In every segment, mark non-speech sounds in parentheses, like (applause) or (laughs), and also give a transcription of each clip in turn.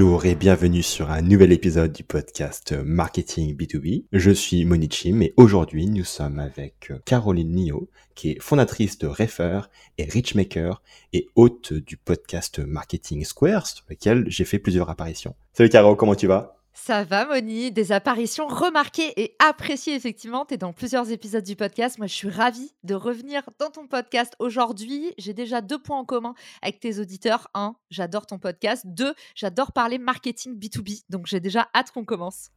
Bonjour et bienvenue sur un nouvel épisode du podcast Marketing B2B. Je suis Monichim et aujourd'hui nous sommes avec Caroline Nio qui est fondatrice de Refer et Richmaker et hôte du podcast Marketing Square sur lequel j'ai fait plusieurs apparitions. Salut Caro, comment tu vas? Ça va, Moni? Des apparitions remarquées et appréciées, effectivement. Tu es dans plusieurs épisodes du podcast. Moi, je suis ravie de revenir dans ton podcast aujourd'hui. J'ai déjà deux points en commun avec tes auditeurs. Un, j'adore ton podcast. Deux, j'adore parler marketing B2B. Donc, j'ai déjà hâte qu'on commence.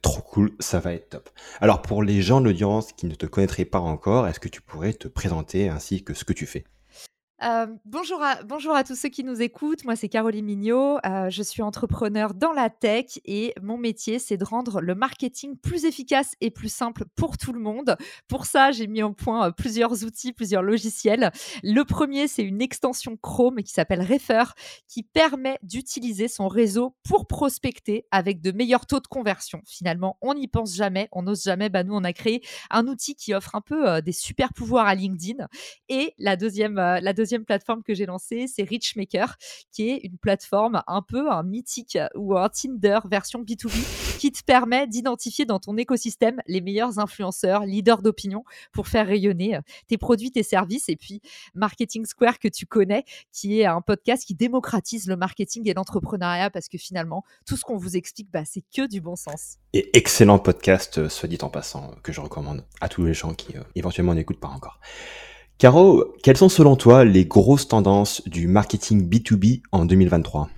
Trop cool, ça va être top. Alors, pour les gens de l'audience qui ne te connaîtraient pas encore, est-ce que tu pourrais te présenter ainsi que ce que tu fais? Euh, bonjour, à, tous ceux qui nous écoutent. Moi, c'est Caroline Mignot. Euh, je suis entrepreneur dans la tech et mon métier, c'est de rendre le marketing plus efficace et plus simple pour tout le monde. Pour ça, j'ai mis en point euh, plusieurs outils, plusieurs logiciels. Le premier, c'est une extension Chrome qui s'appelle Refer, qui permet d'utiliser son réseau pour prospecter avec de meilleurs taux de conversion. Finalement, on n'y pense jamais, on n'ose jamais. Bah, nous, on a créé un outil qui offre un peu des super pouvoirs à LinkedIn. Et la deuxième, la deuxième plateforme que j'ai lancée, c'est Richmaker, qui est une plateforme un peu un mythique ou un Tinder version B2B qui te permet d'identifier dans ton écosystème les meilleurs influenceurs, leaders d'opinion pour faire rayonner euh, tes produits, tes services. Et puis Marketing Square que tu connais, qui est un podcast qui démocratise le marketing et l'entrepreneuriat parce que finalement, tout ce qu'on vous explique, bah, c'est que du bon sens. Et excellent podcast, euh, soit dit en passant, que je recommande à tous les gens qui euh, éventuellement n'écoutent pas encore. Caro, quelles sont selon toi les grosses tendances du marketing B2B en 2023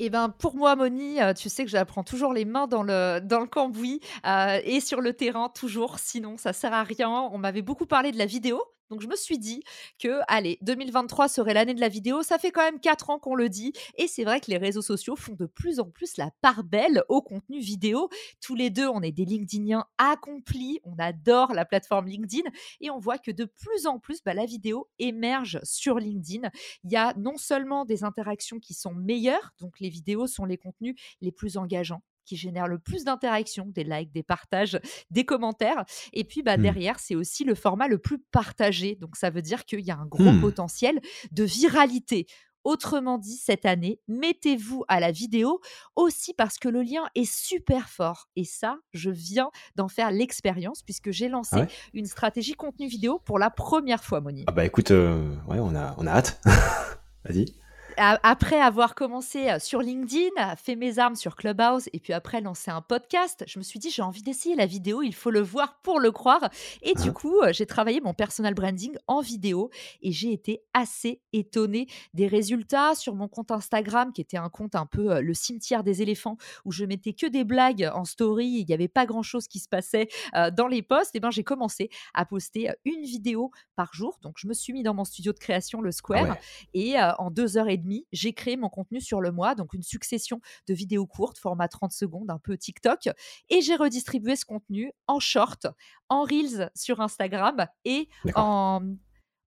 eh ben, pour moi, Moni, euh, tu sais que j'apprends toujours les mains dans le, dans le cambouis euh, et sur le terrain, toujours. Sinon, ça sert à rien. On m'avait beaucoup parlé de la vidéo. Donc je me suis dit que, allez, 2023 serait l'année de la vidéo. Ça fait quand même 4 ans qu'on le dit. Et c'est vrai que les réseaux sociaux font de plus en plus la part belle au contenu vidéo. Tous les deux, on est des LinkedIniens accomplis. On adore la plateforme LinkedIn. Et on voit que de plus en plus, bah, la vidéo émerge sur LinkedIn. Il y a non seulement des interactions qui sont meilleures, donc les vidéos sont les contenus les plus engageants qui génère le plus d'interactions, des likes, des partages, (laughs) des commentaires. Et puis bah, mmh. derrière, c'est aussi le format le plus partagé. Donc ça veut dire qu'il y a un gros mmh. potentiel de viralité. Autrement dit, cette année, mettez-vous à la vidéo aussi parce que le lien est super fort. Et ça, je viens d'en faire l'expérience puisque j'ai lancé ah une stratégie contenu vidéo pour la première fois, Moni. Ah bah écoute, euh, ouais, on a, on a hâte. (laughs) Vas-y après avoir commencé sur LinkedIn, fait mes armes sur Clubhouse et puis après lancé un podcast, je me suis dit j'ai envie d'essayer la vidéo, il faut le voir pour le croire. Et du hein? coup, j'ai travaillé mon personal branding en vidéo et j'ai été assez étonnée des résultats sur mon compte Instagram qui était un compte un peu le cimetière des éléphants où je mettais que des blagues en story, il n'y avait pas grand chose qui se passait dans les posts. Et ben j'ai commencé à poster une vidéo par jour. Donc je me suis mis dans mon studio de création le ah Square et en deux heures et j'ai créé mon contenu sur le mois, donc une succession de vidéos courtes, format 30 secondes, un peu TikTok, et j'ai redistribué ce contenu en short, en reels sur Instagram et en,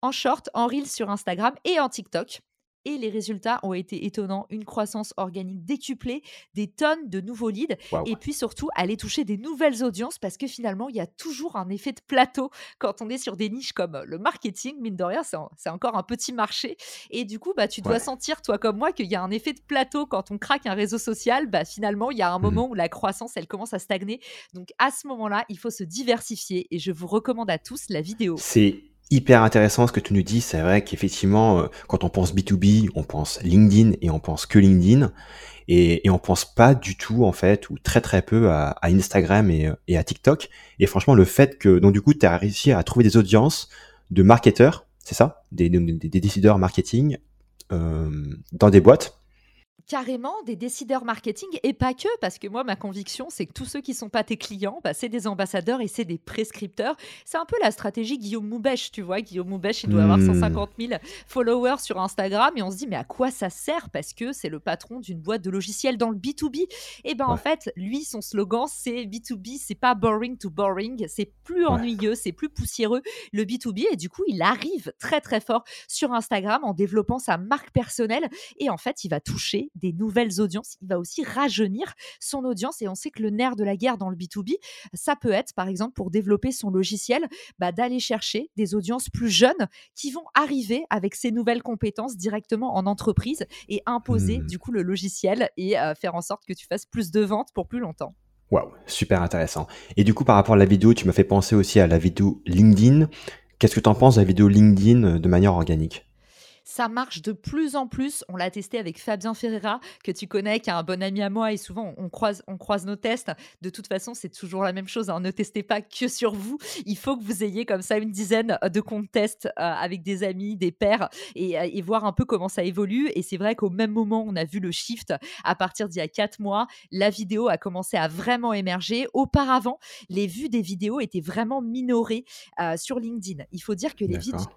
en short, en reels sur Instagram et en TikTok et les résultats ont été étonnants. Une croissance organique décuplée, des tonnes de nouveaux leads et puis surtout aller toucher des nouvelles audiences parce que finalement, il y a toujours un effet de plateau (laughs) quand on est sur des niches comme le marketing. Mine de rien, c'est encore un petit marché. Et du coup, bah, tu dois sentir, toi comme moi, qu'il y a un effet de plateau quand on craque un réseau social. Bah, finalement, il y a un mmh moment où la croissance, elle commence à stagner. Donc à ce moment-là, il faut se diversifier et je vous recommande à tous la vidéo. C'est hyper intéressant ce que tu nous dis. C'est vrai qu'effectivement, euh, quand on pense B2B, on pense LinkedIn et on pense que LinkedIn. Et, et on pense pas du tout, en fait, ou très très peu à, Instagram et, et, à TikTok. Et franchement, le fait que, donc du coup, tu as réussi à trouver des audiences de marketeurs, c'est ça? Des, des, décideurs marketing euh, dans des boîtes carrément des décideurs marketing et pas que, parce que moi, ma conviction, c'est que tous ceux qui sont pas tes clients, bah, c'est des ambassadeurs et c'est des prescripteurs. C'est un peu la stratégie Guillaume Moubèche, tu vois. Guillaume Moubèche, il doit avoir 150 hmm. 000 followers sur Instagram et on se dit, mais à quoi ça sert? Parce que c'est le patron d'une boîte de logiciels dans le B2B. Et ben en fait, lui, son slogan, c'est B2B, c'est pas boring to boring, c'est plus ennuyeux, c'est plus poussiéreux le B2B. Et du coup, il arrive très très fort sur Instagram en développant sa marque personnelle et en fait, il va toucher des nouvelles audiences, il va aussi rajeunir son audience. Et on sait que le nerf de la guerre dans le B2B, ça peut être, par exemple, pour développer son logiciel, bah, d'aller chercher des audiences plus jeunes qui vont arriver avec ces nouvelles compétences directement en entreprise et imposer Mmh. du coup le logiciel et euh, faire en sorte que tu fasses plus de ventes pour plus longtemps. Waouh, super intéressant. Et du coup, par rapport à la vidéo, tu m'as fait penser aussi à la vidéo LinkedIn. Qu'est-ce que tu en penses de la vidéo LinkedIn euh, de manière organique? Ça marche de plus en plus. On l'a testé avec Fabien Ferreira, que tu connais, qui est un bon ami à moi, et souvent on croise, on croise nos tests. De toute façon, c'est toujours la même chose. hein. Ne testez pas que sur vous. Il faut que vous ayez comme ça une dizaine de comptes tests euh, avec des amis, des pairs, et, euh, et voir un peu comment ça évolue. Et c'est vrai qu'au même moment, on a vu le shift à partir d'il y a quatre mois. La vidéo a commencé à vraiment émerger. Auparavant, les vues des vidéos étaient vraiment minorées euh, sur LinkedIn. Il faut dire que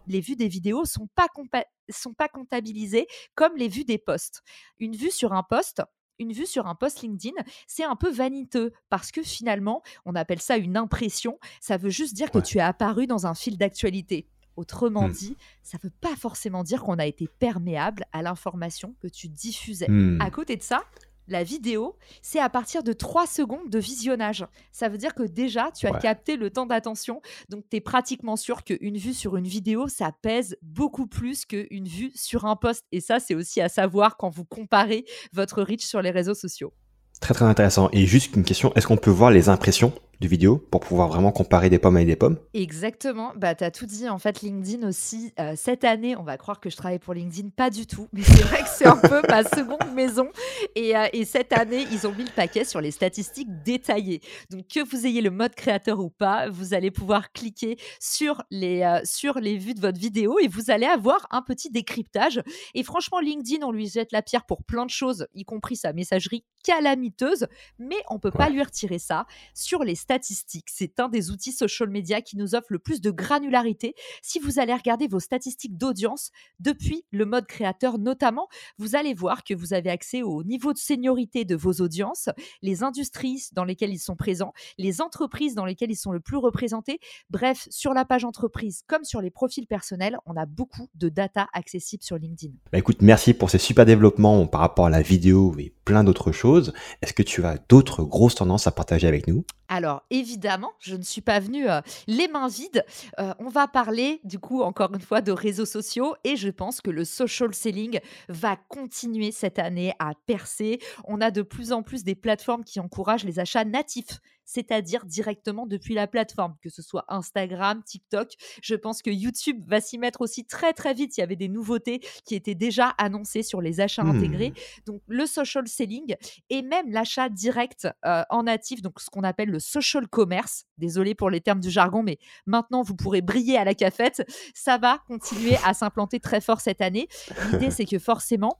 les vues des vidéos sont pas compa- sont pas comptabilisées comme les vues des posts. Une vue sur un post, une vue sur un post LinkedIn, c'est un peu vaniteux parce que finalement, on appelle ça une impression. Ça veut juste dire que tu es apparu dans un fil d'actualité. Autrement Hmm. dit, ça ne veut pas forcément dire qu'on a été perméable à l'information que tu diffusais. À côté de ça, la vidéo, c'est à partir de 3 secondes de visionnage. Ça veut dire que déjà, tu as Ouais. capté le temps d'attention. Donc, tu es pratiquement sûr qu'une vue sur une vidéo, ça pèse beaucoup plus qu'une vue sur un post. Et ça, c'est aussi à savoir quand vous comparez votre reach sur les réseaux sociaux. Très très intéressant. Et juste une question, est-ce qu'on peut voir les impressions de vidéo pour pouvoir vraiment comparer des pommes avec des pommes Exactement, bah, tu as tout dit. En fait, LinkedIn aussi, euh, cette année, on va croire que je travaille pour LinkedIn, pas du tout. Mais c'est vrai que c'est un peu ma seconde maison. Et, euh, et cette année, ils ont mis le paquet sur les statistiques détaillées. Donc, que vous ayez le mode créateur ou pas, vous allez pouvoir cliquer sur les, euh, sur les vues de votre vidéo et vous allez avoir un petit décryptage. Et franchement, LinkedIn, on lui jette la pierre pour plein de choses, y compris sa messagerie calamiteuse. Mais on peut pas lui retirer ça sur les statistiques. C'est un des outils social media qui nous offre le plus de granularité. Si vous allez regarder vos statistiques d'audience depuis le mode créateur notamment, vous allez voir que vous avez accès au niveau de seniorité de vos audiences, les industries dans lesquelles ils sont présents, les entreprises dans lesquelles ils sont le plus représentés. Bref, sur la page entreprise comme sur les profils personnels, on a beaucoup de data accessible sur LinkedIn. Bah écoute, merci pour ces super développements par rapport à la vidéo et plein d'autres choses. Est-ce que tu as d'autres grosses tendances à partager avec nous? Alors évidemment, je ne suis pas venue euh, les mains vides. Euh, on va parler du coup encore une fois de réseaux sociaux et je pense que le social selling va continuer cette année à percer. On a de plus en plus des plateformes qui encouragent les achats natifs c'est-à-dire directement depuis la plateforme, que ce soit Instagram, TikTok. Je pense que YouTube va s'y mettre aussi très très vite. Il y avait des nouveautés qui étaient déjà annoncées sur les achats intégrés. Donc le social selling et même l'achat direct euh, en natif, donc ce qu'on appelle le social commerce. Désolé pour les termes du jargon, mais maintenant vous pourrez briller à la cafette. Ça va continuer à (laughs) s'implanter très fort cette année. L'idée, c'est que forcément,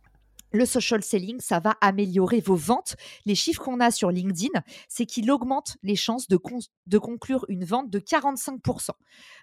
le social selling, ça va améliorer vos ventes. Les chiffres qu'on a sur LinkedIn, c'est qu'il augmente les chances de, con- de conclure une vente de 45%.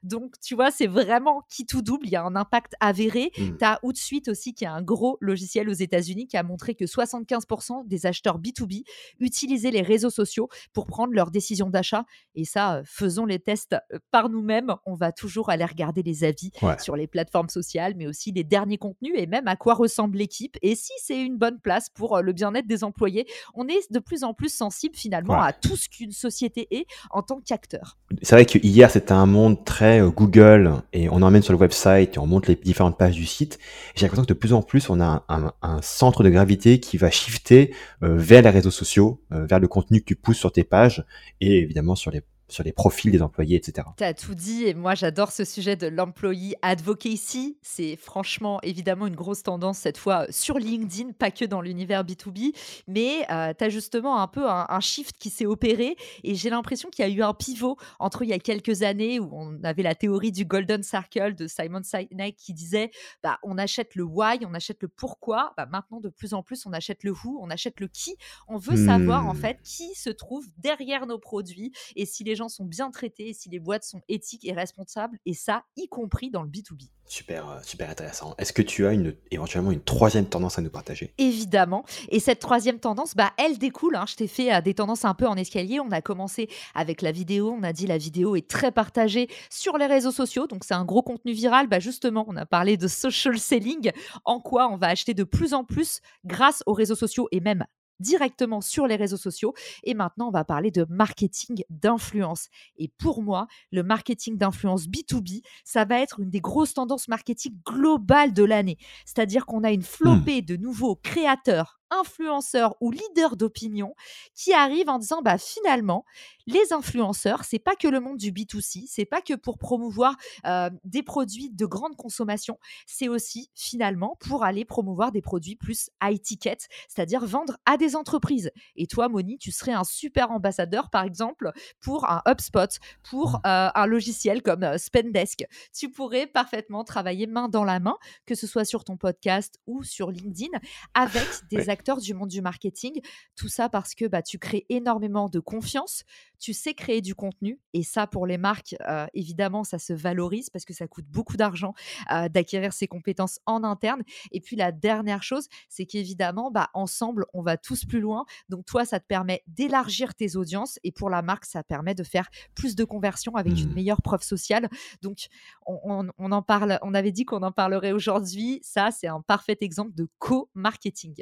Donc, tu vois, c'est vraiment qui tout double. Il y a un impact avéré. Hmm. Tu as Outsuite aussi, qui est un gros logiciel aux États-Unis, qui a montré que 75% des acheteurs B2B utilisaient les réseaux sociaux pour prendre leurs décisions d'achat. Et ça, euh, faisons les tests euh, par nous-mêmes. On va toujours aller regarder les avis Ouais. sur les plateformes sociales, mais aussi les derniers contenus et même à quoi ressemble l'équipe et si c'est une bonne place pour euh, le bien-être des employés. On est de plus en plus sensible finalement Ouais. à tout ce qu'une société est en tant qu'acteur. C'est vrai que hier c'était un monde très euh, Google et on emmène sur le website et on montre les différentes pages du site. J'ai l'impression que de plus en plus on a un, un- un centre de gravité qui va shifter euh, vers les réseaux sociaux, euh, vers le contenu que tu pousses sur tes pages et évidemment sur les sur les profils des employés, etc. Tu as tout dit et moi j'adore ce sujet de l'employee advocacy. C'est franchement évidemment une grosse tendance cette fois sur LinkedIn, pas que dans l'univers B2B, mais tu as justement un peu un, un shift qui s'est opéré et j'ai l'impression qu'il y a eu un pivot entre il y a quelques années où on avait la théorie du Golden Circle de Simon Sinek qui disait bah, on achète le why, on achète le pourquoi. Bah, maintenant de plus en plus on achète le who, on achète le qui. On veut savoir en Hmm. fait qui se trouve derrière nos produits et si les les gens sont bien traités, si les boîtes sont éthiques et responsables, et ça, y compris dans le B2B. Super, euh, super intéressant. Est-ce que tu as une, éventuellement une troisième tendance à nous partager? Évidemment. Et cette troisième tendance, bah, elle découle. Hein. Je t'ai fait euh, des tendances un peu en escalier. On a commencé avec la vidéo. On a dit la vidéo est très partagée sur les réseaux sociaux. Donc, c'est un gros contenu viral. Bah, justement, on a parlé de (laughs) social selling. En quoi on va acheter de plus en plus grâce aux réseaux sociaux et même directement sur les réseaux sociaux. Et maintenant, on va parler de marketing d'influence. Et pour moi, le marketing d'influence B2B, ça va être une des grosses tendances marketing globales de l'année. C'est-à-dire qu'on a une flopée de nouveaux créateurs, influenceurs ou leaders d'opinion qui arrivent en disant bah finalement les influenceurs c'est pas que le monde du B2C c'est pas que pour promouvoir euh, des produits de grande consommation c'est aussi finalement pour aller promouvoir des produits plus high ticket c'est-à-dire vendre à des entreprises. Et toi Moni tu serais un super ambassadeur par exemple pour un HubSpot pour mmh. euh, un logiciel comme euh, Spendesk. Tu pourrais parfaitement travailler main dans la main que ce soit sur ton podcast ou sur LinkedIn avec des acteurs du monde du marketing. Tout ça parce que bah, tu crées énormément de confiance, tu sais créer du contenu. Et ça, pour les marques, euh, évidemment, ça se valorise parce que ça coûte beaucoup d'argent euh, d'acquérir ces compétences en interne. Et puis la dernière chose, c'est qu'évidemment, bah, ensemble, on va tous plus loin. Donc toi, ça te permet d'élargir tes audiences. Et pour la marque, ça permet de faire plus de conversions avec une mmh. meilleure preuve sociale. Donc on, en parle, on avait dit qu'on en parlerait aujourd'hui. Ça, c'est un parfait exemple de co-marketing.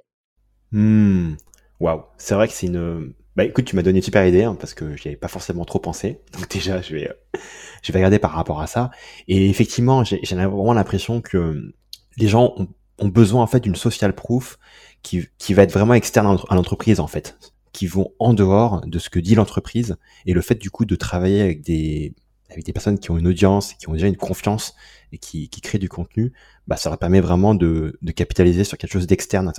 Hmm. Waouh, c'est vrai que c'est une. Bah écoute, tu m'as donné une super idée hein, parce que j'y avais pas forcément trop pensé. Donc déjà, je vais, je vais regarder par rapport à ça. Et effectivement, j'ai vraiment l'impression que les gens ont, ont, besoin en fait d'une social proof qui, qui va être vraiment externe à l'entreprise en fait, qui vont en dehors de ce que dit l'entreprise et le fait du coup de travailler avec des avec des personnes qui ont une audience, qui ont déjà une confiance et qui, qui créent du contenu, bah ça leur permet vraiment de, de capitaliser sur quelque chose d'externe à,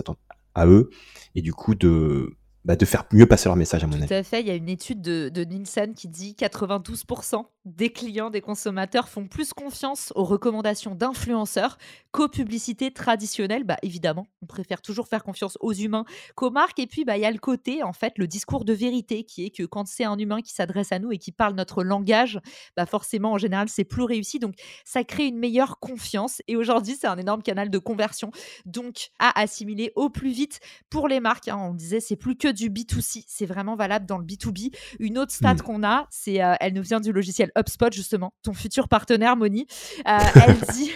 à eux et du coup de bah, de faire mieux passer leur message à mon avis. Tout à fait. Il y a une étude de, de Nielsen qui dit 92% des clients, des consommateurs font plus confiance aux recommandations d'influenceurs qu'aux publicités traditionnelles. Bah, évidemment, on préfère toujours faire confiance aux humains qu'aux marques. Et puis, bah, il y a le côté, en fait, le discours de vérité qui est que quand c'est un humain qui s'adresse à nous et qui parle notre langage, bah, forcément, en général, c'est plus réussi. Donc, ça crée une meilleure confiance. Et aujourd'hui, c'est un énorme canal de conversion. Donc, à assimiler au plus vite pour les marques. Hein. On disait, c'est plus que du B2C, c'est vraiment valable dans le B2B. Une autre stat hmm. qu'on a, c'est, euh, elle nous vient du logiciel HubSpot, justement, ton futur partenaire, Moni. Euh, elle, (laughs) dit,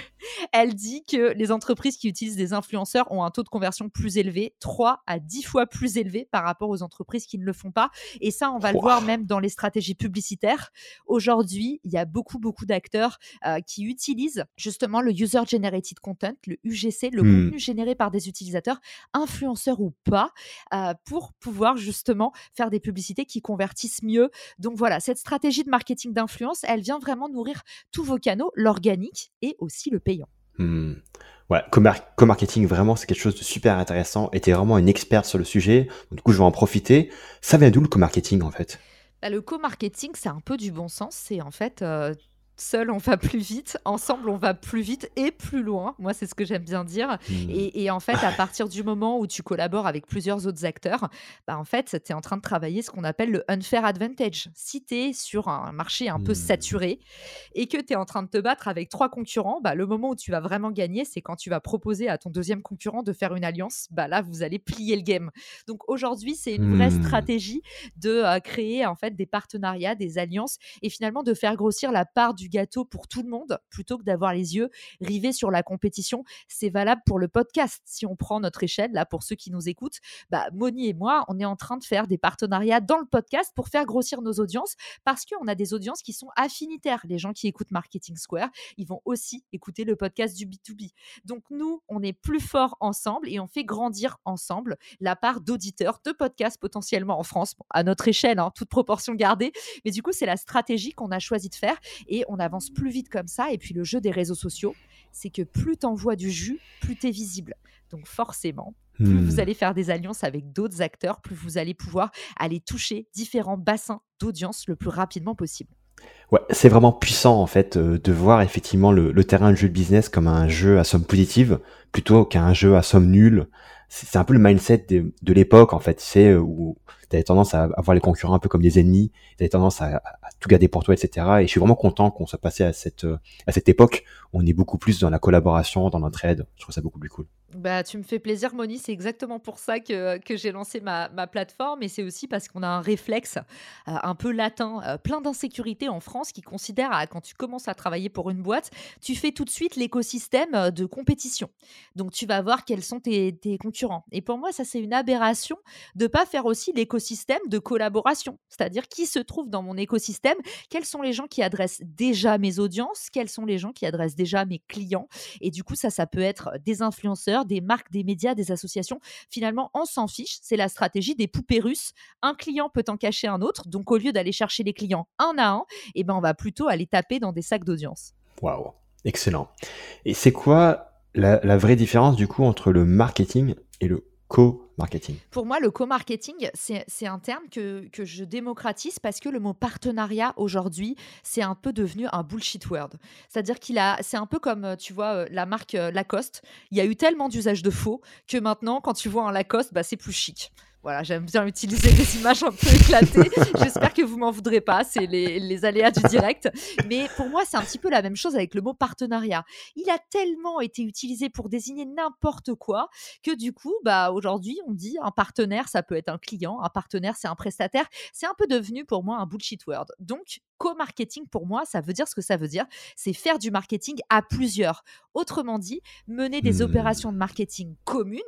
elle dit que les entreprises qui utilisent des influenceurs ont un taux de conversion plus élevé, 3 à 10 fois plus élevé par rapport aux entreprises qui ne le font pas. Et ça, on va le voir même dans les stratégies publicitaires. Aujourd'hui, il y a beaucoup, beaucoup d'acteurs euh, qui utilisent justement le User Generated Content, le UGC, le hmm. contenu généré par des utilisateurs, influenceurs ou pas, pour pouvoir justement faire des publicités qui convertissent mieux. Donc voilà, cette stratégie de marketing d'influence, elle vient vraiment nourrir tous vos canaux, l'organique et aussi le payant. Ouais, co-marketing, vraiment, c'est quelque chose de super intéressant. Et tu es vraiment une experte sur le sujet. du coup, je vais en profiter. Ça vient d'où le co-marketing, en fait? Bah, Le co-marketing, c'est un peu du bon sens. C'est en fait, euh, seul on va plus vite, ensemble on va plus vite et plus loin. Moi, c'est ce que j'aime bien dire. Mmh. Et, en fait, à (laughs) partir du moment où tu collabores avec plusieurs autres acteurs, bah, en fait, tu es en train de travailler ce qu'on appelle le unfair advantage. Si tu es sur un marché un peu mmh. saturé et que tu es en train de te battre avec trois concurrents, bah, le moment où tu vas vraiment gagner, c'est quand tu vas proposer à ton deuxième concurrent de faire une alliance. Bah, là, vous allez plier le game. Donc aujourd'hui, c'est une vraie mmh. stratégie de euh, créer en fait des partenariats, des alliances et finalement de faire grossir la part du gâteau pour tout le monde plutôt que d'avoir les yeux rivés sur la compétition. C'est valable pour le podcast. Si on prend notre échelle, là, pour ceux qui nous écoutent, bah, Moni et moi, on est en train de faire des partenariats dans le podcast pour faire grossir nos audiences parce qu'on a des audiences qui sont affinitaires. Les gens qui écoutent Marketing Square, ils vont aussi écouter le podcast du B2B. Donc, nous, on est plus forts ensemble et on fait grandir ensemble la part d'auditeurs de podcasts potentiellement en France, à notre échelle, hein, toute proportion gardée. Mais du coup, c'est la stratégie qu'on a choisi de faire et on avance plus vite comme ça. Et puis le jeu des réseaux sociaux, c'est que plus tu envoies du jus, plus tu es visible. Donc forcément, plus vous hmm. allez faire des alliances avec d'autres acteurs, plus vous allez pouvoir aller toucher différents bassins d'audience le plus rapidement possible. Ouais, c'est vraiment puissant en fait euh, de voir effectivement le, terrain de jeu de business comme un jeu à somme positive plutôt qu'un jeu à somme nulle. C'est un peu le mindset de, l'époque en fait, c'est euh, où tu avais tendance à, voir les concurrents un peu comme des ennemis, tu avais tendance à, tout garder pour toi, etc. Et je suis vraiment content qu'on soit passé à cette, à cette époque on est beaucoup plus dans la collaboration, dans l'entraide. Je trouve ça beaucoup plus cool. Bah, tu me fais plaisir, Moni. C'est exactement pour ça que, que j'ai lancé ma, ma plateforme. Et c'est aussi parce qu'on a un réflexe euh, un peu latin, euh, plein d'insécurité en France qui considère, à, quand tu commences à travailler pour une boîte, tu fais tout de suite l'écosystème euh, de compétition. Donc, tu vas voir quels sont tes, concurrents. Et pour moi, ça, c'est une aberration de pas faire aussi l'écosystème de collaboration. C'est-à-dire qui se trouve dans mon écosystème, quels sont les gens qui adressent déjà mes audiences, quels sont les gens qui adressent déjà mes clients. Et du coup, ça, ça peut être des influenceurs des marques, des médias, des associations. Finalement, on s'en fiche. C'est la stratégie des poupées russes. Un client peut en cacher un autre. Donc, au lieu d'aller chercher les clients un à un, eh ben, on va plutôt aller taper dans des sacs d'audience. Waouh, excellent. Et c'est quoi la, vraie différence du coup entre le marketing et le co-marketing Pour moi, le co-marketing, c'est un terme que, que, je démocratise parce que le mot partenariat aujourd'hui, c'est un peu devenu un bullshit word. C'est-à-dire qu'il a, c'est un peu comme, euh, tu vois, euh, la marque euh, Lacoste. Il y a eu tellement d'usage de faux que maintenant, quand tu vois un Lacoste, bah, c'est plus chic. Voilà, j'aime bien utiliser des images un peu éclatées. (laughs) J'espère que vous m'en voudrez pas, c'est les, aléas du direct. Mais pour moi, c'est un petit peu la même chose avec le mot partenariat. Il a tellement été utilisé pour désigner n'importe quoi que du coup, bah aujourd'hui, on dit un partenaire, ça peut être un client, un partenaire, c'est un prestataire. C'est un peu devenu pour moi un bullshit word. Donc, co-marketing, pour moi, ça veut dire ce que ça veut dire. C'est faire du marketing à plusieurs. Autrement dit, mener des mmh. opérations de marketing communes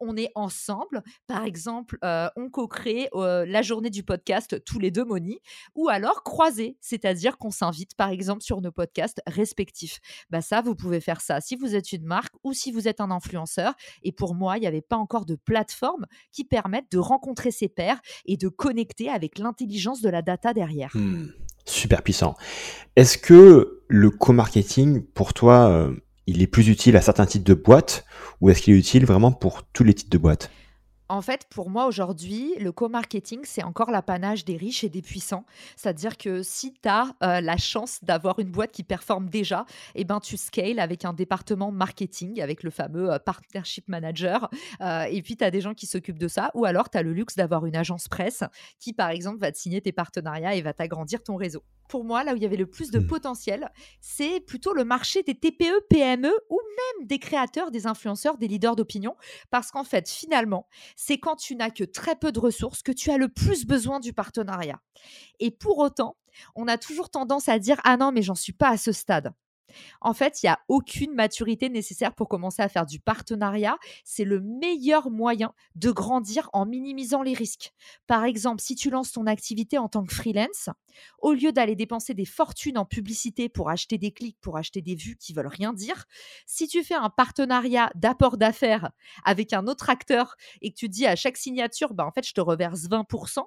on est ensemble. Par exemple, euh, on co-crée euh, la journée du podcast tous les deux, Moni, ou alors croiser, c'est-à-dire qu'on s'invite, par exemple, sur nos podcasts respectifs. Bah ça, vous pouvez faire ça si vous êtes une marque ou si vous êtes un influenceur. Et pour moi, il n'y avait pas encore de plateforme qui permette de rencontrer ses pairs et de connecter avec l'intelligence de la data derrière. Mmh. Super puissant. Est-ce que le co-marketing, pour toi, euh, il est plus utile à certains types de boîtes ou est-ce qu'il est utile vraiment pour tous les types de boîtes? En fait, pour moi aujourd'hui, le co-marketing, c'est encore l'apanage des riches et des puissants. C'est-à-dire que si tu as euh, la chance d'avoir une boîte qui performe déjà, eh ben, tu scales avec un département marketing, avec le fameux euh, partnership manager. Euh, et puis, tu as des gens qui s'occupent de ça. Ou alors, tu as le luxe d'avoir une agence presse qui, par exemple, va te signer tes partenariats et va t'agrandir ton réseau. Pour moi, là où il y avait le plus de mmh. potentiel, c'est plutôt le marché des TPE, PME ou même des créateurs, des influenceurs, des leaders d'opinion. Parce qu'en fait, finalement, c'est quand tu n'as que très peu de ressources que tu as le plus besoin du partenariat. Et pour autant, on a toujours tendance à dire Ah non, mais j'en suis pas à ce stade. En fait, il n'y a aucune maturité nécessaire pour commencer à faire du partenariat. C'est le meilleur moyen de grandir en minimisant les risques. Par exemple, si tu lances ton activité en tant que freelance, au lieu d'aller dépenser des fortunes en publicité pour acheter des clics, pour acheter des vues qui veulent rien dire, si tu fais un partenariat d'apport d'affaires avec un autre acteur et que tu dis à chaque signature, bah, en fait, je te reverse 20%,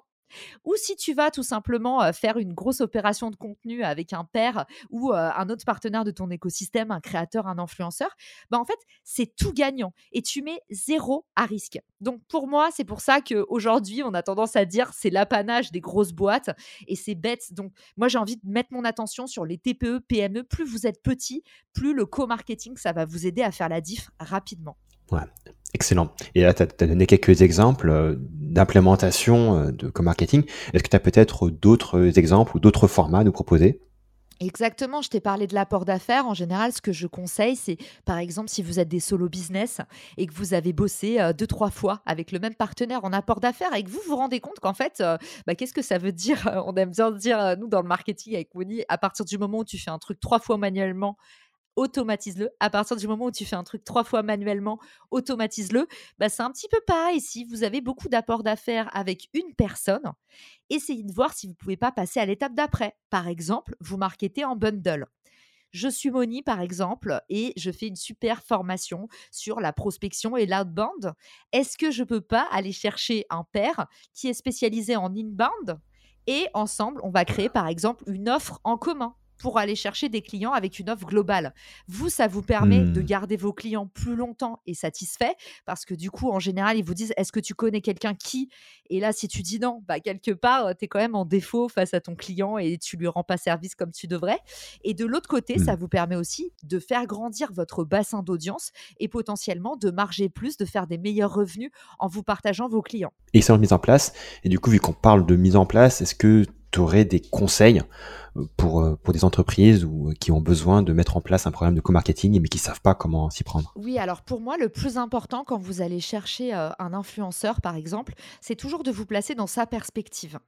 ou si tu vas tout simplement faire une grosse opération de contenu avec un père ou un autre partenaire de ton écosystème, un créateur, un influenceur, bah en fait, c'est tout gagnant et tu mets zéro à risque. Donc pour moi, c'est pour ça qu'aujourd'hui, on a tendance à dire c'est l'apanage des grosses boîtes et c'est bête. Donc moi, j'ai envie de mettre mon attention sur les TPE, PME. Plus vous êtes petit, plus le co-marketing, ça va vous aider à faire la diff rapidement. Ouais, excellent. Et là, tu as, donné quelques exemples euh, d'implémentation euh, de co-marketing. Est-ce que tu as peut-être d'autres exemples ou d'autres formats à nous proposer? Exactement, je t'ai parlé de l'apport d'affaires. En général, ce que je conseille, c'est par exemple si vous êtes des solo business et que vous avez bossé euh, deux, trois fois avec le même partenaire en apport d'affaires et que vous vous rendez compte qu'en fait, bah, qu'est-ce que ça veut dire? (laughs) On aime bien dire, nous, dans le marketing avec Moni, à partir du moment où tu fais un truc trois fois manuellement, automatise-le. À partir du moment où tu fais un truc trois fois manuellement, automatise-le. Bah, c'est un petit peu pareil si vous avez beaucoup d'apports d'affaires avec une personne. Essayez de voir si vous ne pouvez pas passer à l'étape d'après. Par exemple, vous marketez en bundle. Je suis Moni, par exemple, et je fais une super formation sur la prospection et l'outbound. Est-ce que je ne peux pas aller chercher un père qui est spécialisé en inbound et ensemble, on va créer, par exemple, une offre en commun? Pour aller chercher des clients avec une offre globale. Vous, ça vous permet de Mmh. garder vos clients plus longtemps et satisfaits parce que du coup, en général, ils vous disent est-ce que tu connais quelqu'un qui? Et là, si tu dis non, bah, quelque part, tu es quand même en défaut face à ton client et tu lui rends pas service comme tu devrais. Et de l'autre côté, Mmh. ça vous permet aussi de faire grandir votre bassin d'audience et potentiellement de marger plus, de faire des meilleurs revenus en vous partageant vos clients. Excellente mise en place. Et du coup, vu qu'on parle de mise en place, est-ce que tu aurais des conseils euh, pour, euh, pour des entreprises ou, euh, qui ont besoin de mettre en place un programme de co-marketing mais qui savent pas comment s'y prendre? Oui, alors pour moi, le plus important quand vous allez chercher un influenceur, par exemple, c'est toujours de vous placer dans sa perspective.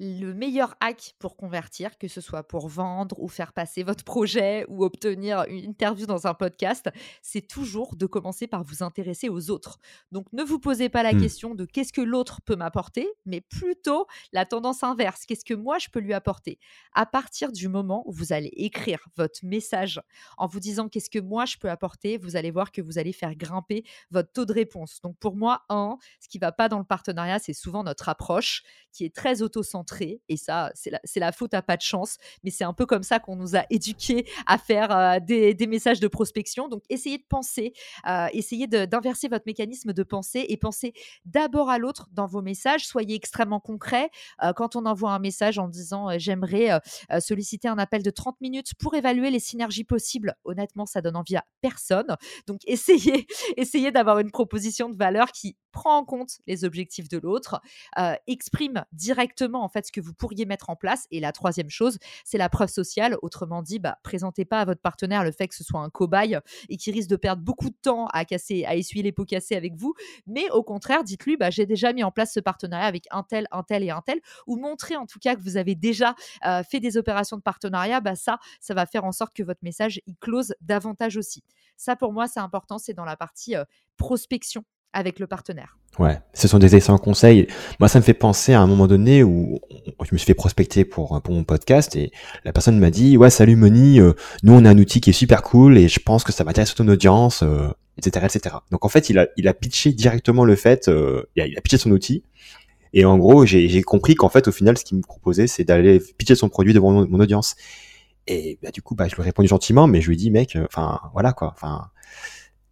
Le meilleur hack pour convertir, que ce soit pour vendre ou faire passer votre projet ou obtenir une interview dans un podcast, c'est toujours de commencer par vous intéresser aux autres. Donc ne vous posez pas la Mmh. question de qu'est-ce que l'autre peut m'apporter, mais plutôt la tendance inverse, qu'est-ce que moi je peux lui apporter. À partir du moment où vous allez écrire votre message en vous disant qu'est-ce que moi je peux apporter, vous allez voir que vous allez faire grimper votre taux de réponse. Donc pour moi, un, ce qui va pas dans le partenariat, c'est souvent notre approche qui est très auto-centrée. Et ça, c'est la, la faute à pas de chance. Mais c'est un peu comme ça qu'on nous a éduqués à faire euh, des, messages de prospection. Donc essayez de penser, euh, essayez d'inverser votre mécanisme de pensée et pensez d'abord à l'autre dans vos messages. Soyez extrêmement concret. Euh, quand on envoie un message en disant j'aimerais solliciter un appel de 30 minutes pour évaluer les synergies possibles. Honnêtement, ça donne envie à personne. Donc, (laughs) essayez, essayez d'avoir une proposition de valeur qui prend en compte les objectifs de l'autre, exprime directement en fait ce que vous pourriez mettre en place. Et la troisième chose, c'est la preuve sociale. Autrement dit, bah, présentez pas à votre partenaire le fait que ce soit un cobaye et qui risque de perdre beaucoup de temps à casser, à essuyer les pots cassés avec vous. Mais au contraire, dites-lui, bah, j'ai déjà mis en place ce partenariat avec un tel, un tel et un tel, ou montrez en tout cas que vous avez déjà fait des opérations de partenariat, bah ça, ça va faire en sorte que votre message il close davantage aussi. Ça, pour moi, c'est important, c'est dans la partie prospection avec le partenaire. Ouais, ce sont des excellents conseils. Moi, ça me fait penser à un moment donné où je me suis fait prospecter pour, pour mon podcast et la personne m'a dit, ouais, salut Moni, nous on a un outil qui est super cool et je pense que ça m'intéresse ton audience, etc., etc. Donc en fait, il a, il a pitché directement le fait, euh, il a pitché son outil et en gros, j'ai compris qu'en fait, au final, ce qu'il me proposait, c'est d'aller pitcher son produit devant mon, audience. Et bah, du coup, bah, je lui ai répondu gentiment, mais je lui ai dit, mec, enfin, voilà quoi, enfin,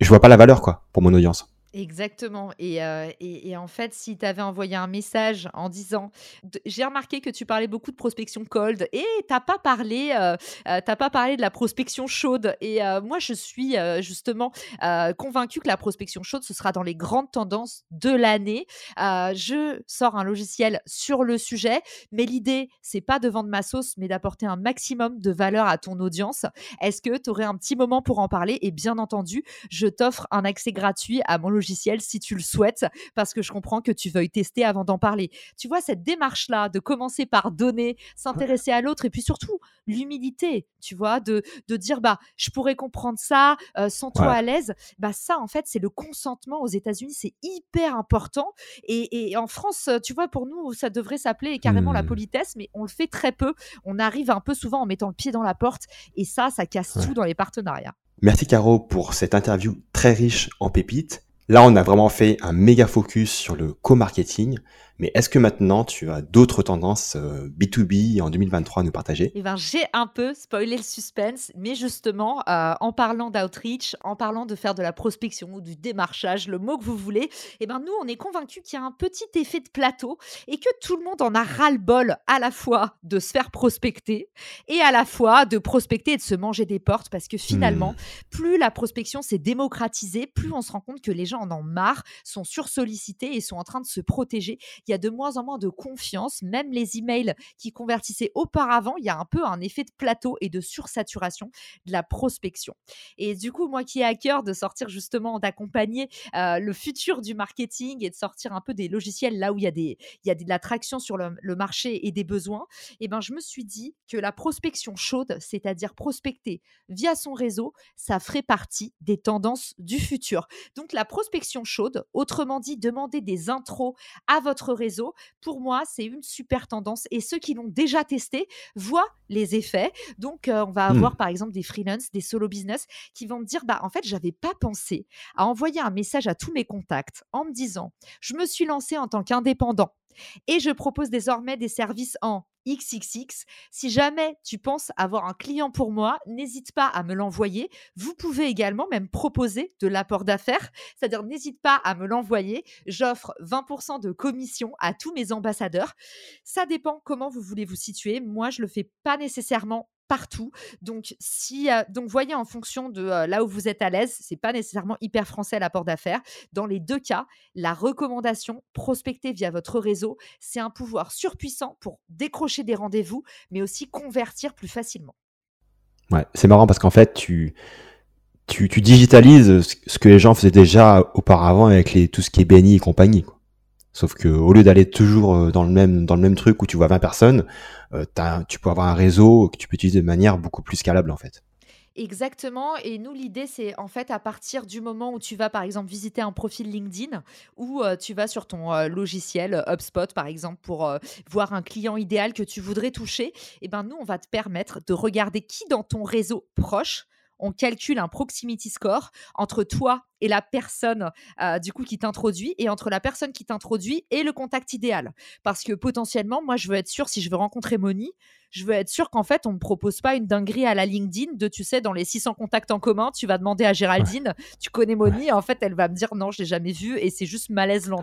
je vois pas la valeur quoi pour mon audience. Exactement. Et, euh, et, en fait, si tu avais envoyé un message en disant, j'ai remarqué que tu parlais beaucoup de prospection cold et t'as pas euh, euh, pas parlé de la prospection chaude. Et moi, je suis justement convaincue que la prospection chaude, ce sera dans les grandes tendances de l'année. Je sors un logiciel sur le sujet, mais l'idée, c'est pas de vendre ma sauce, mais d'apporter un maximum de valeur à ton audience. Est-ce que tu aurais un petit moment pour en parler? Et bien entendu, je t'offre un accès gratuit à mon logiciel si tu le souhaites, parce que je comprends que tu veuilles tester avant d'en parler. Tu vois, cette démarche-là de commencer par donner, s'intéresser à l'autre, et puis surtout l'humilité, tu vois, de, de dire, bah, je pourrais comprendre ça, euh, sans toi Ouais. à l'aise, bah ça, en fait, c'est le consentement aux États-Unis, c'est hyper important. Et, et en France, tu vois, pour nous, ça devrait s'appeler carrément la Hmm. politesse, mais on le fait très peu. On arrive un peu souvent en mettant le pied dans la porte, et ça, ça casse Ouais. tout dans les partenariats. Merci Caro pour cette interview très riche en pépites. Là, on a vraiment fait un méga focus sur le co-marketing. Mais est-ce que maintenant, tu as d'autres tendances euh, B2B en 2023 à nous partager? Eh ben, j'ai un peu spoilé le suspense, mais justement, euh, en parlant d'outreach, en parlant de faire de la prospection ou du démarchage, le mot que vous voulez, eh ben, nous, on est convaincus qu'il y a un petit effet de plateau et que tout le monde en a ras-le-bol à la fois de se faire prospecter et à la fois de prospecter et de se manger des portes parce que finalement, Hmm. plus la prospection s'est démocratisée, plus on se rend compte que les gens en ont marre, sont sursollicités et sont en train de se protéger. Il y a de moins en moins de confiance. Même les emails qui convertissaient auparavant, il y a un peu un effet de plateau et de sursaturation de la prospection. Et du coup, moi qui ai à cœur de sortir justement, d'accompagner euh, le futur du marketing et de sortir un peu des logiciels là où il y a, des, il y de la traction sur le, le marché et des besoins, eh ben, je me suis dit que la prospection chaude, c'est-à-dire prospecter via son réseau, ça ferait partie des tendances du futur. Donc la prospection chaude, autrement dit, demander des intros à votre réseau, pour moi, c'est une super tendance. Et ceux qui l'ont déjà testé voient les effets. Donc, euh, on va avoir Hmm. par exemple des freelances, des solo business qui vont me dire, bah en fait, j'avais pas pensé à envoyer un message à tous mes contacts en me disant, je me suis lancé en tant qu'indépendant. Et je propose désormais des services en XXX. Si jamais tu penses avoir un client pour moi, n'hésite pas à me l'envoyer. Vous pouvez également même proposer de l'apport d'affaires, c'est-à-dire n'hésite pas à me l'envoyer. J'offre 20% de commission à tous mes ambassadeurs. Ça dépend comment vous voulez vous situer. Moi, je le fais pas nécessairement partout. Donc, si, donc voyez en fonction de là où vous êtes à l'aise, c'est pas nécessairement hyper français l'apport d'affaires. Dans les deux cas, la recommandation, prospecter via votre réseau, c'est un pouvoir surpuissant pour décrocher des rendez-vous, mais aussi convertir plus facilement. Ouais, c'est marrant parce qu'en fait, tu, tu, digitalises ce que les gens faisaient déjà auparavant avec les, tout ce qui est BNI et compagnie. Sauf que au lieu d'aller toujours euh, dans le même dans le même truc où tu vois 20 personnes, euh, tu peux avoir un réseau que tu peux utiliser de manière beaucoup plus scalable en fait. Exactement. Et nous, l'idée, c'est en fait à partir du moment où tu vas, par exemple, visiter un profil LinkedIn ou euh, tu vas sur ton logiciel HubSpot, par exemple, pour voir un client idéal que tu voudrais toucher, et eh ben nous, on va te permettre de regarder qui dans ton réseau proche on calcule un proximity score entre toi et la personne euh, du coup qui t'introduit et entre la personne qui t'introduit et le contact idéal. Parce que potentiellement, moi, je veux être sûr si je veux rencontrer Moni, je veux être sûr qu'en fait, on ne me propose pas une dinguerie à la LinkedIn de, tu sais, dans les 600 contacts en commun, tu vas demander à Géraldine, tu connais Moni, en fait, elle va me dire non, je l'ai jamais vue et c'est juste malaise lent.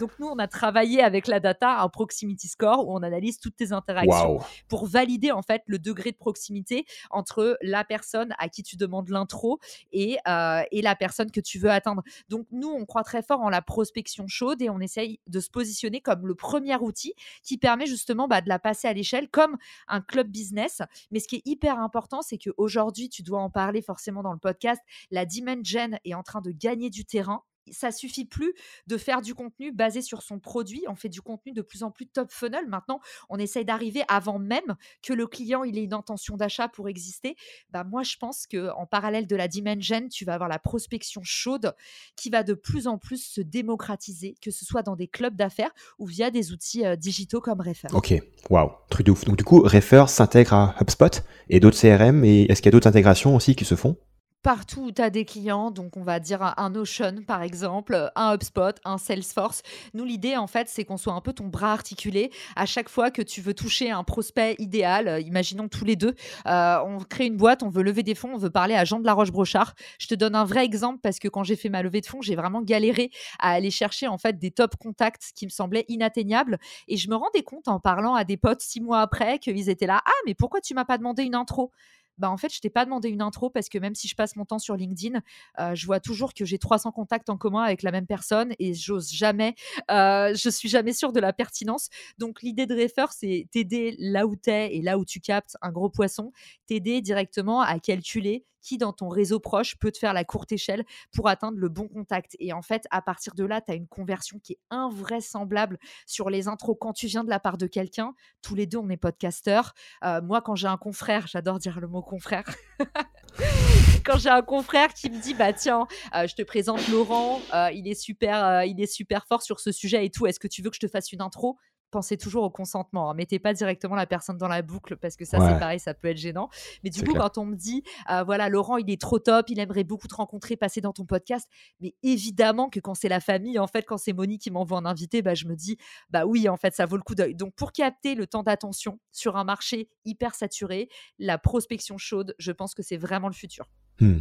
Donc, nous, on a travaillé avec la data un proximity score où on analyse toutes tes interactions pour valider, en fait, le degré de proximité entre la personne à qui tu demandes l'intro et, euh, et la personne que tu veux atteindre. Donc, nous, on croit très fort en la prospection chaude et on essaye de se positionner comme le premier outil qui permet justement bah, de la passer à l'échelle comme un club business. Mais ce qui est hyper important, c'est qu'aujourd'hui, tu dois en parler forcément dans le podcast, la Dimension est en train de gagner du terrain ça suffit plus de faire du contenu basé sur son produit. On fait du contenu de plus en plus top funnel. Maintenant, on essaye d'arriver avant même que le client il ait une intention d'achat pour exister. Bah moi, je pense que en parallèle de la dimension, tu vas avoir la prospection chaude qui va de plus en plus se démocratiser, que ce soit dans des clubs d'affaires ou via des outils euh, digitaux comme Refer. Ok, waouh, truc de ouf. Donc du coup, Refer s'intègre à HubSpot et d'autres CRM. Et est-ce qu'il y a d'autres intégrations aussi qui se font? Partout où tu as des clients, donc on va dire un Notion par exemple, un HubSpot, un Salesforce. Nous, l'idée en fait, c'est qu'on soit un peu ton bras articulé à chaque fois que tu veux toucher un prospect idéal. Euh, imaginons tous les deux, euh, on crée une boîte, on veut lever des fonds, on veut parler à Jean de la Roche-Brochard. Je te donne un vrai exemple parce que quand j'ai fait ma levée de fonds, j'ai vraiment galéré à aller chercher en fait des top contacts qui me semblaient inatteignables et je me rendais compte en parlant à des potes six mois après qu'ils étaient là. Ah, mais pourquoi tu m'as pas demandé une intro? Bah en fait, je t'ai pas demandé une intro parce que même si je passe mon temps sur LinkedIn, euh, je vois toujours que j'ai 300 contacts en commun avec la même personne et j'ose jamais, euh, je suis jamais sûre de la pertinence. Donc l'idée de Refer, c'est t'aider là où tu es et là où tu captes un gros poisson, t'aider directement à calculer qui dans ton réseau proche peut te faire la courte échelle pour atteindre le bon contact. Et en fait, à partir de là, tu as une conversion qui est invraisemblable sur les intros. Quand tu viens de la part de quelqu'un, tous les deux, on est podcasteurs. Euh, moi, quand j'ai un confrère, j'adore dire le mot confrère. (laughs) quand j'ai un confrère qui me dit bah tiens euh, je te présente Laurent euh, il est super il est super fort sur ce sujet et tout est-ce que tu veux que je te fasse une intro? Pensez toujours au consentement. Hein. Mettez pas directement la personne dans la boucle parce que ça, c'est pareil, ça peut être gênant. Mais du coup, quand on me dit, euh, voilà, Laurent, il est trop top, il aimerait beaucoup te rencontrer, passer dans ton podcast. Mais évidemment que quand c'est la famille, en fait, quand c'est Monique qui m'envoie un invité, bah, je me dis, bah oui, en fait, ça vaut le coup d'œil. Donc, pour capter le temps d'attention sur un marché hyper saturé, la prospection chaude, je pense que c'est vraiment le futur. Hmm.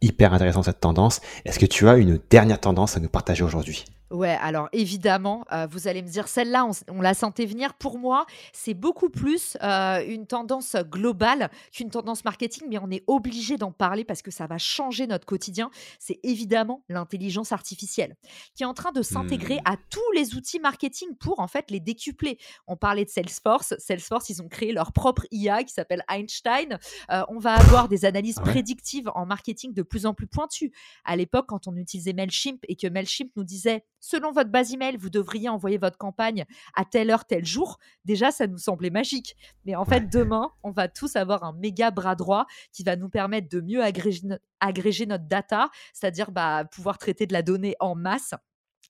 Hyper intéressant cette tendance. Est-ce que tu as une dernière tendance à nous partager aujourd'hui? Ouais, alors évidemment, euh, vous allez me dire, celle-là, on, la sentait venir. Pour moi, c'est beaucoup plus euh, une tendance globale qu'une tendance marketing, mais on est obligé d'en parler parce que ça va changer notre quotidien. C'est évidemment l'intelligence artificielle qui est en train de s'intégrer mmh. à tous les outils marketing pour en fait les décupler. On parlait de Salesforce. Salesforce, ils ont créé leur propre IA qui s'appelle Einstein. Euh, on va avoir des analyses ah prédictives en marketing de plus en plus pointues. À l'époque, quand on utilisait Mailchimp et que Mailchimp nous disait selon votre base email, vous devriez envoyer votre campagne à telle heure, tel jour. Déjà, ça nous semblait magique. Mais en fait, (laughs) demain, on va tous avoir un méga bras droit qui va nous permettre de mieux agréger, notre data, c'est-à-dire bah, pouvoir traiter de la donnée en masse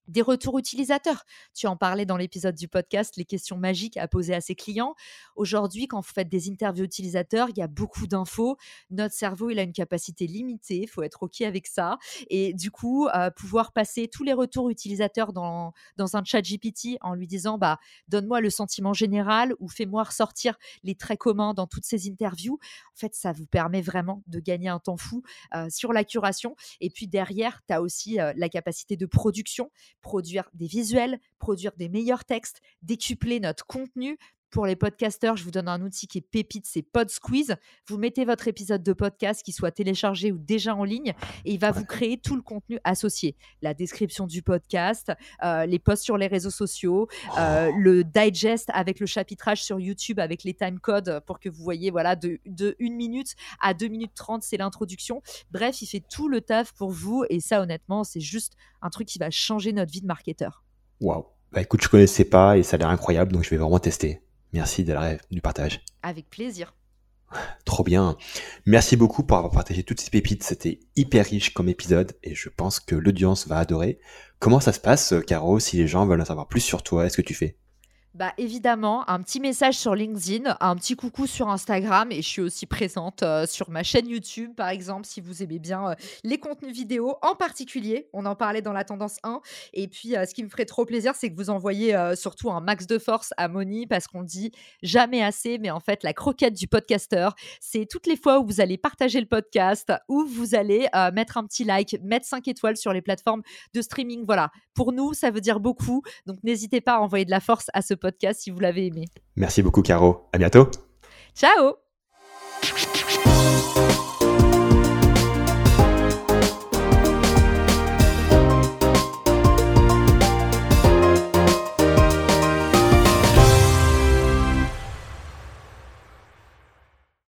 des retours utilisateurs. Tu en parlais dans l'épisode du podcast, les questions magiques à poser à ses clients. Aujourd'hui, quand vous faites des interviews utilisateurs, il y a beaucoup d'infos. Notre cerveau, il a une capacité limitée, il faut être OK avec ça. Et du coup, euh, pouvoir passer tous les retours utilisateurs dans, dans un chat GPT en lui disant, bah, donne-moi le sentiment général ou fais-moi ressortir les traits communs dans toutes ces interviews. En fait, ça vous permet vraiment de gagner un temps fou euh, sur la curation. Et puis derrière, tu as aussi euh, la capacité de production produire des visuels, produire des meilleurs textes, décupler notre contenu pour les podcasteurs, je vous donne un outil qui est pépite, c'est Pod Squeeze. Vous mettez votre épisode de podcast qui soit téléchargé ou déjà en ligne et il va vous créer tout le contenu associé. La description du podcast, euh, les posts sur les réseaux sociaux, euh, oh. le digest avec le chapitrage sur YouTube avec les time codes pour que vous voyez voilà de, de 1 minute à 2 minutes 30, c'est l'introduction. Bref, il fait tout le taf pour vous et ça honnêtement, c'est juste un truc qui va changer notre vie de marketeur. Waouh. Bah écoute, je connaissais pas et ça a l'air incroyable donc je vais vraiment tester. Merci de du partage. Avec plaisir. Trop bien. Merci beaucoup pour avoir partagé toutes ces pépites. C'était hyper riche comme épisode et je pense que l'audience va adorer. Comment ça se passe, Caro, si les gens veulent en savoir plus sur toi? Est-ce que tu fais? Bah évidemment, un petit message sur LinkedIn, un petit coucou sur Instagram et je suis aussi présente euh, sur ma chaîne YouTube par exemple si vous aimez bien euh, les contenus vidéo en particulier, on en parlait dans la tendance 1 et puis euh, ce qui me ferait trop plaisir c'est que vous envoyez surtout un max de force à Moni parce qu'on dit jamais assez mais en fait la croquette du podcasteur, c'est toutes les fois où vous allez partager le podcast, où vous allez mettre un petit like, mettre 5 étoiles sur les plateformes de streaming, voilà. Pour nous, ça veut dire beaucoup. Donc n'hésitez pas à envoyer de la force à ce podcast si vous l'avez aimé. Merci beaucoup, Caro. À bientôt. Ciao